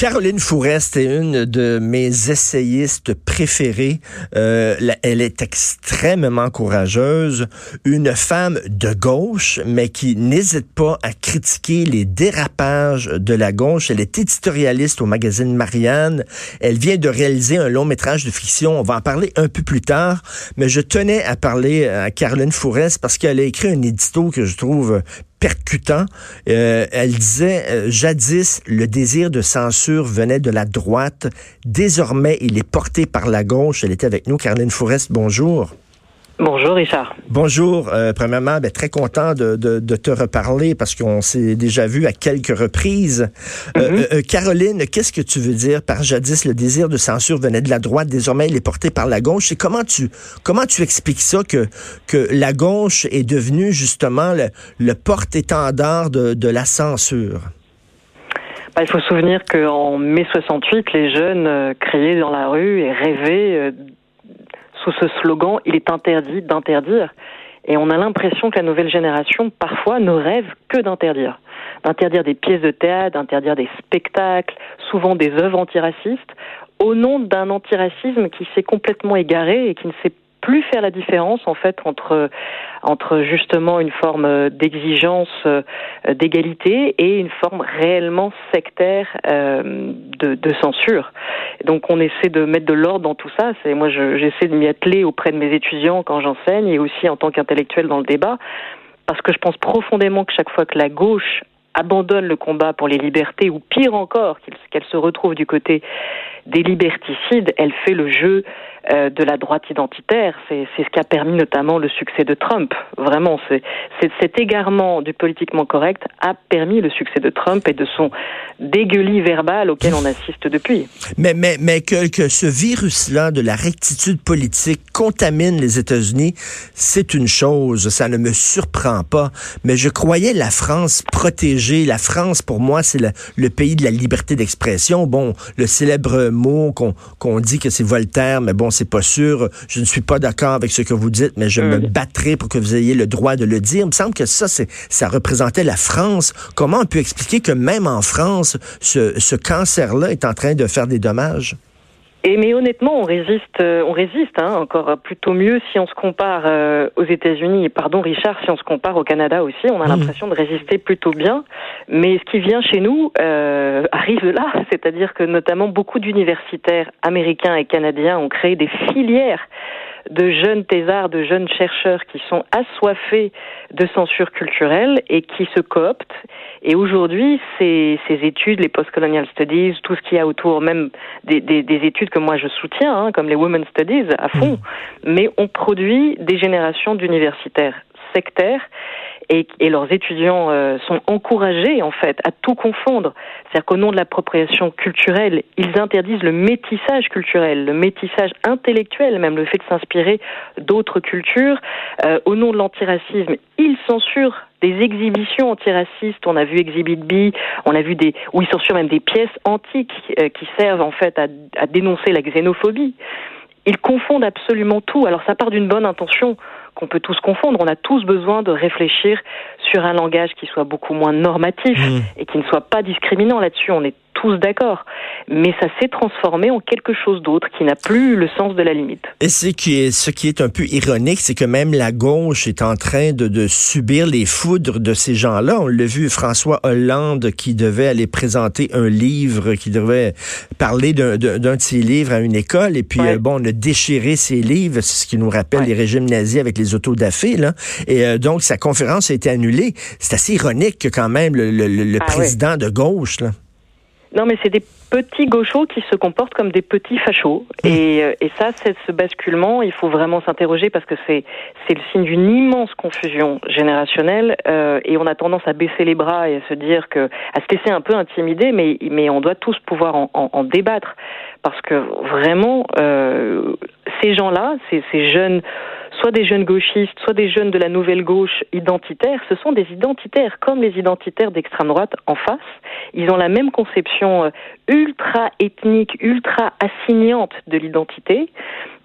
Caroline Fourest est une de mes essayistes préférées. Euh, elle est extrêmement courageuse, une femme de gauche, mais qui n'hésite pas à critiquer les dérapages de la gauche. Elle est éditorialiste au magazine Marianne. Elle vient de réaliser un long métrage de fiction. On va en parler un peu plus tard, mais je tenais à parler à Caroline Fourest parce qu'elle a écrit un édito que je trouve percutant. Euh, elle disait, euh, jadis, le désir de censure venait de la droite. Désormais, il est porté par la gauche. Elle était avec nous. Caroline Fourest, bonjour. Bonjour Richard. Bonjour. Euh, premièrement, ben, très content de, de, te reparler parce qu'on s'est déjà vu à quelques reprises. Euh, mm-hmm. euh, Caroline, qu'est-ce que tu veux dire par jadis le désir de censure venait de la droite, désormais il est porté par la gauche? Et comment tu comment tu expliques ça que que la gauche est devenue justement le, le porte-étendard de, de la censure? Bah, il faut se souvenir qu'en mai 68, les jeunes criaient dans la rue et rêvaient sous ce slogan Il est interdit d'interdire. Et on a l'impression que la nouvelle génération, parfois, ne rêve que d'interdire. D'interdire des pièces de théâtre, d'interdire des spectacles, souvent des œuvres antiracistes, au nom d'un antiracisme qui s'est complètement égaré et qui ne sait plus faire la différence en fait entre entre justement une forme d'exigence euh, d'égalité et une forme réellement sectaire euh, de, de, censure. Donc on essaie de mettre de l'ordre dans tout ça. C'est moi j'essaie de m'y atteler auprès de mes étudiants quand j'enseigne et aussi en tant qu'intellectuel dans le débat parce que je pense profondément que chaque fois que la gauche abandonne le combat pour les libertés, ou pire encore, qu'elle se retrouve du côté des liberticides, elle fait le jeu euh, de la droite identitaire. C'est ce qui a permis notamment le succès de Trump. Vraiment, c'est cet égarement du politiquement correct a permis le succès de Trump et de son dégueulis verbal auquel on assiste depuis. Mais, mais, mais que, ce virus-là de la rectitude politique contamine les États-Unis, c'est une chose. Ça ne me surprend pas. Mais je croyais la France protégée. La France, pour moi, c'est le, le, pays de la liberté d'expression. Bon, le célèbre mot qu'on dit que c'est Voltaire, mais bon, c'est pas sûr. Je ne suis pas d'accord avec ce que vous dites, mais je me mm. battrai pour que vous ayez le droit de le dire. Il me semble que ça, c'est, ça représentait la France. Comment on peut expliquer que même en France, ce, ce cancer-là est en train de faire des dommages? Et mais honnêtement, on résiste, euh, on résiste hein, encore plutôt mieux si on se compare euh, aux États-Unis. Et pardon, Richard, si on se compare au Canada aussi, on a mm. l'impression de résister plutôt bien. Mais ce qui vient chez nous euh, arrive là, c'est-à-dire que notamment beaucoup d'universitaires américains et canadiens ont créé des filières de jeunes thésards, de jeunes chercheurs qui sont assoiffés de censure culturelle et qui se cooptent. Et aujourd'hui, ces, ces études, les post-colonial studies, tout ce qu'il y a autour, même des, des, des, études que moi je soutiens, hein, comme les women studies à fond, mmh. mais on produit des générations d'universitaires sectaires et, leurs étudiants euh, sont encouragés en fait à tout confondre. C'est-à-dire qu'au nom de l'appropriation culturelle, ils interdisent le métissage culturel, le métissage intellectuel, même le fait de s'inspirer d'autres cultures. Euh, au nom de l'antiracisme, ils censurent des exhibitions antiracistes. On a vu Exhibit B, on a vu des, où ils censurent même des pièces antiques euh, qui servent en fait à dénoncer la xénophobie. Ils confondent absolument tout. Alors ça part d'une bonne intention qu'on peut tous confondre. On a tous besoin de réfléchir sur un langage qui soit beaucoup moins normatif mmh. et qui ne soit pas discriminant là-dessus. On est tous d'accord. Mais ça s'est transformé en quelque chose d'autre qui n'a plus le sens de la limite. Et ce qui est, ce qui est un peu ironique, c'est que même la gauche est en train de, de subir les foudres de ces gens-là. On l'a vu, François Hollande qui devait aller présenter un livre, qui devait parler d'un de ses livres à une école. Et puis, euh, bon, on a déchiré ses livres, c'est ce qui nous rappelle les régimes nazis avec les autodafés. Là. Et euh, donc, sa conférence a été annulée. C'est assez ironique que quand même le, le, le ah président de gauche... Là. Non, mais c'est des petits gauchos qui se comportent comme des petits fachos. Mmh. Et, euh, et ça, c'est ce basculement. Il faut vraiment s'interroger parce que c'est c'est le signe d'une immense confusion générationnelle. Euh, et on a tendance à baisser les bras et à se dire que à se laisser un peu intimider, mais mais on doit tous pouvoir en, en, en débattre parce que vraiment euh, ces gens-là, ces, ces jeunes soit des jeunes gauchistes, soit des jeunes de la nouvelle gauche identitaire, ce sont des identitaires comme les identitaires d'extrême droite en face. Ils ont la même conception euh, ultra ethnique, ultra assignante de l'identité.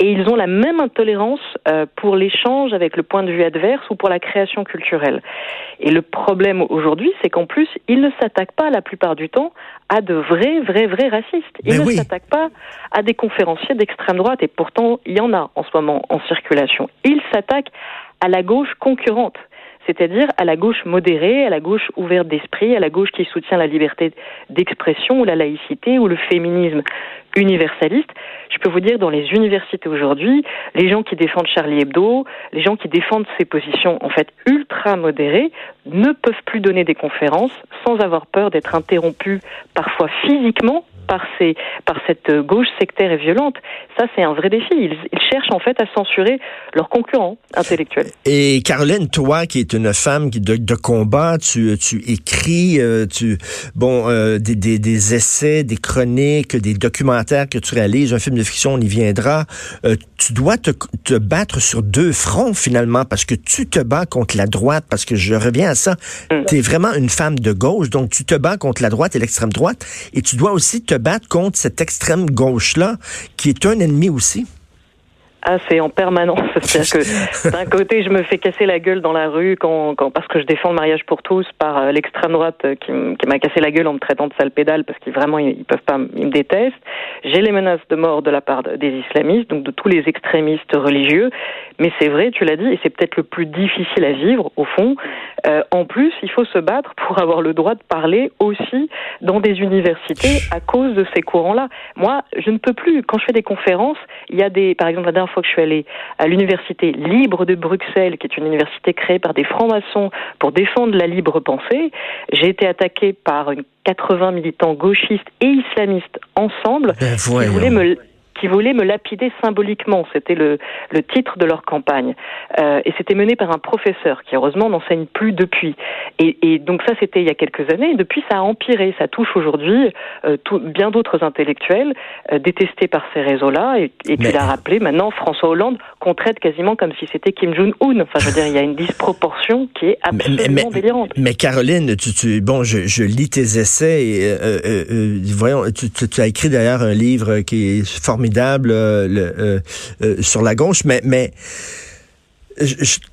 Et ils ont la même intolérance euh, pour l'échange avec le point de vue adverse ou pour la création culturelle. Et le problème aujourd'hui, c'est qu'en plus, ils ne s'attaquent pas la plupart du temps à de vrais, vrais, vrais racistes. Ils ne s'attaquent pas à des conférenciers d'extrême droite, et pourtant, il y en a en ce moment en circulation. Ils s'attaquent à la gauche concurrente c'est-à-dire à la gauche modérée, à la gauche ouverte d'esprit, à la gauche qui soutient la liberté d'expression ou la laïcité ou le féminisme universaliste. Je peux vous dire, dans les universités aujourd'hui, les gens qui défendent Charlie Hebdo, les gens qui défendent ces positions en fait ultra modérées, ne peuvent plus donner des conférences sans avoir peur d'être interrompus parfois physiquement par, ces, par cette gauche sectaire et violente. Ça, c'est un vrai défi. Ils, cherchent en fait à censurer leurs concurrents intellectuels. Et Caroline, toi qui es une femme de, combat, tu, tu écris euh, tu, bon, euh, des, des, des, essais, des chroniques, des documentaires que tu réalises, un film de fiction, on y viendra. Euh, tu dois te, te battre sur deux fronts finalement parce que tu te bats contre la droite, parce que je reviens à ça, mm. tu es vraiment une femme de gauche, donc tu te bats contre la droite et l'extrême droite, et tu dois aussi te battre contre cette extrême gauche-là, qui est un ennemi aussi? Ah, c'est en permanence. C'est-à-dire que d'un côté, je me fais casser la gueule dans la rue quand, quand parce que je défends le mariage pour tous par euh, l'extrême droite euh, qui, m'a cassé la gueule en me traitant de sale pédale parce qu'ils vraiment ils, peuvent pas, ils me détestent. J'ai les menaces de mort de la part des islamistes, donc de tous les extrémistes religieux. Mais c'est vrai, tu l'as dit, et c'est peut-être le plus difficile à vivre au fond. Euh, en plus, il faut se battre pour avoir le droit de parler aussi dans des universités à cause de ces courants-là. Moi, je ne peux plus. Quand je fais des conférences, il y a des, par exemple, la dernière fois que je suis allée à l'université libre de Bruxelles, qui est une université créée par des francs-maçons pour défendre la libre pensée, j'ai été attaquée par une 80 militants gauchistes et islamistes ensemble ben, qui voulaient me qui voulaient me lapider symboliquement. C'était le, le titre de leur campagne. Euh, et c'était mené par un professeur qui, heureusement, n'enseigne plus depuis. Et, et donc ça, c'était il y a quelques années. Et depuis, ça a empiré. Ça touche aujourd'hui euh, bien d'autres intellectuels euh, détestés par ces réseaux-là. Et, et tu l'as rappelé, maintenant, François Hollande qu'on traite quasiment comme si c'était Kim Jong-un. Enfin, je veux dire, il y a une disproportion qui est absolument délirante. Mais Caroline, tu, tu, bon, je, je lis tes essais et euh, voyons, tu, tu, as écrit d'ailleurs un livre qui est formidable formidable euh, euh, sur la gauche, mais, mais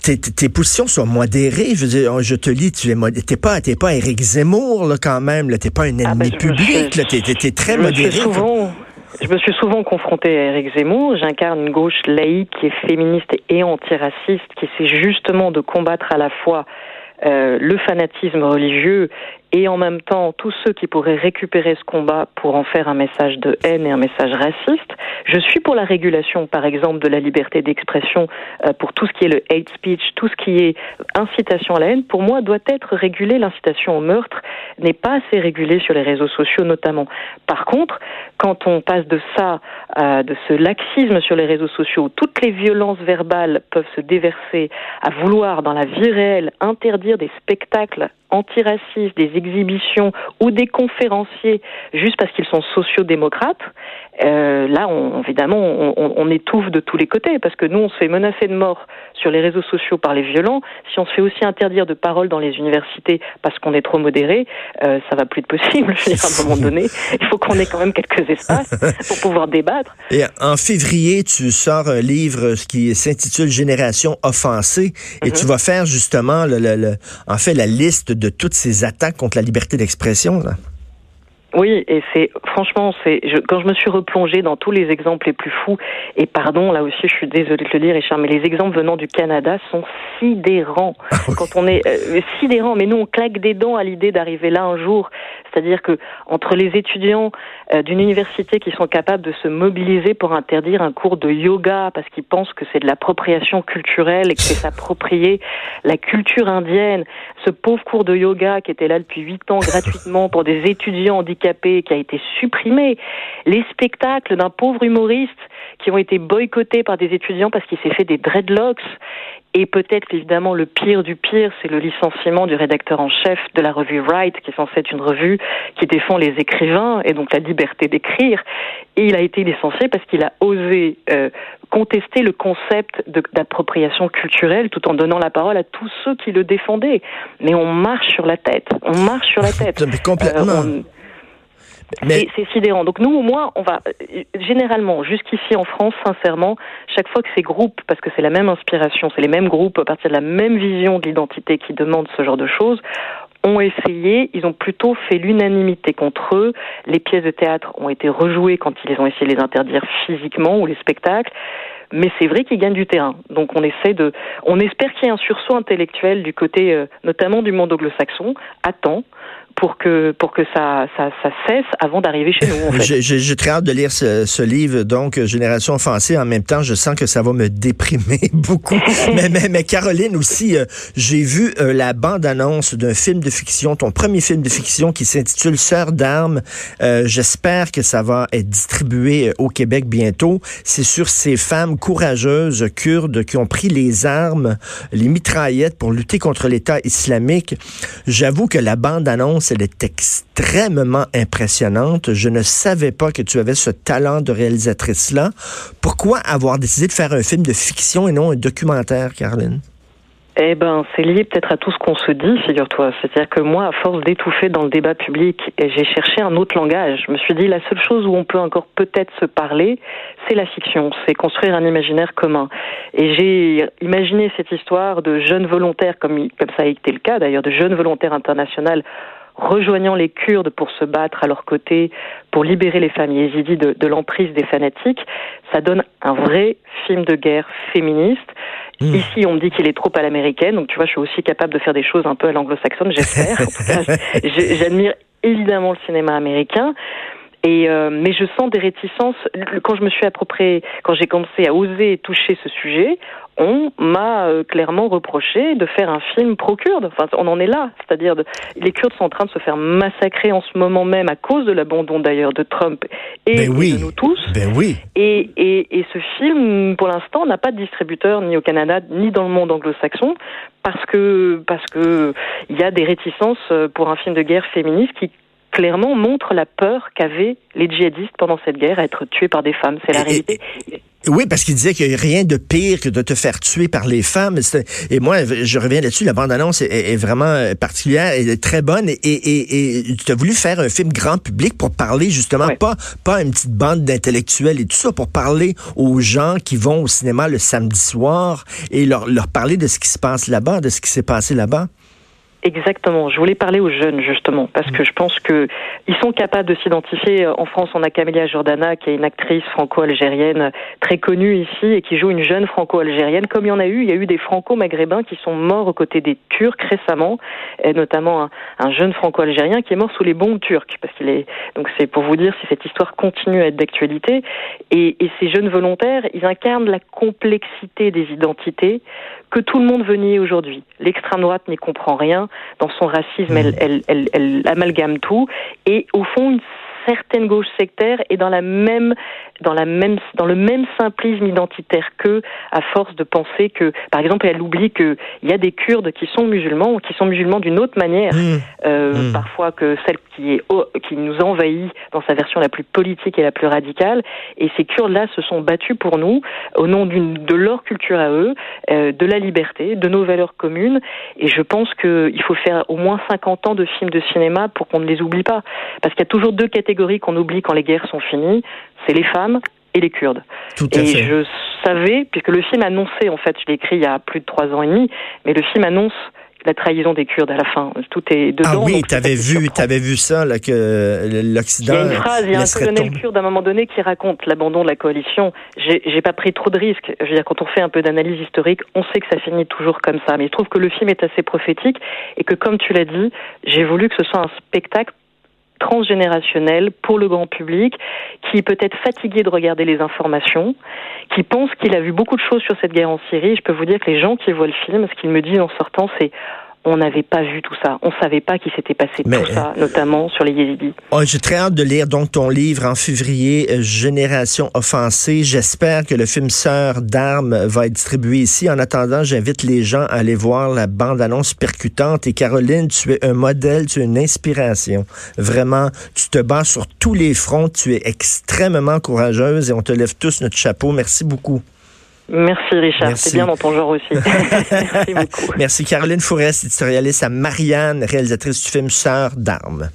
tes, tes, positions sont modérées. Je veux dire, je te lis, tu es t'es pas, t'es pas Éric Zemmour là, quand même. T'es pas un ah, ben, ennemi public. T'es, es, très modéré. Souvent, je me suis souvent confrontée à Éric Zemmour. J'incarne une gauche laïque qui est féministe et antiraciste, qui essaie justement de combattre à la fois euh, le fanatisme religieux et en même temps tous ceux qui pourraient récupérer ce combat pour en faire un message de haine et un message raciste. Je suis pour la régulation, par exemple, de la liberté d'expression euh, pour tout ce qui est le hate speech, tout ce qui est incitation à la haine. Pour moi, doit être régulé. L'incitation au meurtre n'est pas assez régulée sur les réseaux sociaux, notamment. Par contre, quand on passe de ça, euh, de ce laxisme sur les réseaux sociaux, où toutes les violences verbales peuvent se déverser à vouloir, dans la vie réelle, interdire des spectacles antiracistes, des exhibitions ou des conférenciers juste parce qu'ils sont sociodémocrates, euh, là, on, évidemment, on, on, étouffe de tous les côtés parce que nous, on se fait menacer de mort sur les réseaux sociaux par les violents. Si on se fait aussi interdire de parole dans les universités parce qu'on est trop modéré, euh, ça va plus être possible. Je veux dire, à un moment donné, il faut qu'on ait quand même quelques espaces pour pouvoir débattre. Et en février, tu sors un livre qui s'intitule Génération offensée et tu mhm. vas faire justement, le, le, le, en fait, la liste de toutes ces attaques contre la liberté d'expression. Oui, et c'est franchement, c'est je, quand je me suis replongée dans tous les exemples les plus fous, et pardon, là aussi, je suis désolée de le dire, Richard, mais les exemples venant du Canada sont sidérants. Ah quand on est euh, sidérants, mais nous on claque des dents à l'idée d'arriver là un jour. C'est-à-dire que entre les étudiants euh, d'une université qui sont capables de se mobiliser pour interdire un cours de yoga parce qu'ils pensent que c'est de l'appropriation culturelle et que c'est s'approprier la culture indienne, ce pauvre cours de yoga qui était là depuis huit ans gratuitement pour des étudiants handicapés qui a été supprimé, les spectacles d'un pauvre humoriste qui ont été boycottés par des étudiants parce qu'il s'est fait des dreadlocks. Et peut-être évidemment le pire du pire, c'est le licenciement du rédacteur en chef de la revue Wright, qui est censée être une revue qui défend les écrivains et donc la liberté d'écrire. Et il a été licencié parce qu'il a osé euh, contester le concept d'appropriation culturelle tout en donnant la parole à tous ceux qui le défendaient. Mais on marche sur la tête. On marche sur la tête. complètement. Euh, C'est sidérant. Donc nous, au moins, on va généralement, jusqu'ici en France, sincèrement, chaque fois que ces groupes, parce que c'est la même inspiration, c'est les mêmes groupes à partir de la même vision de l'identité qui demandent ce genre de choses, ont essayé, ils ont plutôt fait l'unanimité contre eux. Les pièces de théâtre ont été rejouées quand ils ont essayé de les interdire physiquement ou les spectacles. Mais c'est vrai qu'ils gagnent du terrain. Donc on essaie de, on espère qu'il y ait un sursaut intellectuel du côté, euh, notamment du monde anglo-saxon, à temps, pour que pour que ça ça, ça cesse avant d'arriver chez nous. En fait. J'ai très hâte de lire ce, ce, livre, donc Génération offensée. En même temps, je sens que ça va me déprimer beaucoup. mais, mais, mais, Caroline aussi, euh, j'ai vu euh, la bande-annonce d'un film de fiction, ton premier film de fiction qui s'intitule Sœur d'armes. Euh, j'espère que ça va être distribué au Québec bientôt. C'est sur ces femmes courageuses kurdes qui ont pris les armes, les mitraillettes pour lutter contre l'État islamique. J'avoue que la bande-annonce elle est extrêmement impressionnante. Je ne savais pas que tu avais ce talent de réalisatrice-là. Pourquoi avoir décidé de faire un film de fiction et non un documentaire, Caroline? Eh ben, c'est lié peut-être à tout ce qu'on se dit, figure-toi. C'est-à-dire que moi, à force d'étouffer dans le débat public, j'ai cherché un autre langage. Je me suis dit, la seule chose où on peut encore peut-être se parler, c'est la fiction, c'est construire un imaginaire commun. Et j'ai imaginé cette histoire de jeunes volontaires, comme, comme ça a été le cas d'ailleurs, de jeunes volontaires internationaux rejoignant les Kurdes pour se battre à leur côté, pour libérer les familles yézidis de, de l'emprise des fanatiques, ça donne un vrai film de guerre féministe. Hmm. Ici, on me dit qu'il est trop à l'américaine, donc tu vois, je suis aussi capable de faire des choses un peu à l'anglo-saxonne, j'espère. J'admire évidemment le cinéma américain, et euh, mais je sens des réticences quand je me suis approprié, quand j'ai commencé à oser toucher ce sujet. On m'a euh, clairement reproché de faire un film pro-kurde. Enfin, on en est là, c'est-à-dire les Kurdes sont en train de se faire massacrer en ce moment même à cause de l'abandon d'ailleurs de Trump et, ben de nous tous. Ben oui. Et, et, et ce film, pour l'instant, n'a pas de distributeur ni au Canada ni dans le monde anglo-saxon parce que parce que il y a des réticences euh, pour un film de guerre féministe qui clairement montre la peur qu'avaient les djihadistes pendant cette guerre à être tués par des femmes. C'est la réalité. oui, parce qu'il disait qu'il n'y a rien de pire que de te faire tuer par les femmes. Et moi, je reviens là-dessus, la bande-annonce est, vraiment euh, particulière, et très bonne. Et, et, et tu as voulu faire un film grand public pour parler justement, pas, pas une petite bande d'intellectuels et tout ça, pour parler aux gens qui vont au cinéma le samedi soir et leur, leur parler de ce qui se passe là-bas, de ce qui s'est passé là-bas. Exactement. Je voulais parler aux jeunes justement parce que je pense que ils sont capables de s'identifier. En France, on a Camélia Jordana qui est une actrice franco-algérienne très connue ici et qui joue une jeune franco-algérienne. Comme il y en a eu, il y a eu des franco-maghrébins qui sont morts aux côtés des Turcs récemment, et notamment un, jeune franco-algérien qui est mort sous les bombes turques parce qu'il est. Donc c'est pour vous dire si cette histoire continue à être d'actualité. Et, et ces jeunes volontaires, ils incarnent la complexité des identités que tout le monde veut nier aujourd'hui. L'extrême droite n'y comprend rien. Dans son racisme, elle, elle, elle, elle amalgame tout. Et au fond, une certaine gauche sectaire est dans la même dans la même dans le même simplisme identitaire que à force de penser que par exemple elle oublie que il y a des Kurdes qui sont musulmans qui sont musulmans d'une autre manière mmh. Euh, mmh. parfois que celle qui est qui nous envahit dans sa version la plus politique et la plus radicale et ces Kurdes là se sont battus pour nous au nom d'une de leur culture à eux euh, de la liberté de nos valeurs communes et je pense que il faut faire au moins 50 ans de films de cinéma pour qu'on ne les oublie pas parce qu'il y a toujours deux catégories qu'on oublie quand les guerres sont finies c'est les femmes et les Kurdes. et je savais, puisque le film annonçait, en fait, je l'ai écrit il y a plus de trois ans et demi, mais le film annonce la trahison des Kurdes à la fin. Tout est dedans. Ah oui, t'avais vu, t'avais vu ça, là, que l'Occident. Il y a une phrase, il y a un colonel kurde à un moment donné qui raconte l'abandon de la coalition. J'ai pas pris trop de risques. Je veux dire, quand on fait un peu d'analyse historique, on sait que ça finit toujours comme ça. Mais je trouve que le film est assez prophétique et que, comme tu l'as dit, j'ai voulu que ce soit un spectacle transgénérationnel pour le grand public, qui est peut-être fatigué de regarder les informations, qui pense qu'il a vu beaucoup de choses sur cette guerre en Syrie. Je peux vous dire que les gens qui voient le film, ce qu'ils me disent en sortant, c'est on n'avait pas vu tout ça. On savait pas qu'il s'était passé tout ça, notamment sur les Yézidis. Oh, J'ai très hâte de lire donc ton livre en février, euh, Génération offensée. J'espère que le film Sœur d'armes va être distribué ici. En attendant, j'invite les gens à aller voir la bande-annonce percutante. Et Caroline, tu es un modèle, tu es une inspiration. Vraiment, tu te bats sur tous les fronts. Tu es extrêmement courageuse et on te lève tous notre chapeau. Merci beaucoup. Merci Richard, c'est bien dans ton genre aussi. Merci beaucoup. Merci Caroline Fourest, éditorialiste à Marianne, réalisatrice du film Sœur d'armes.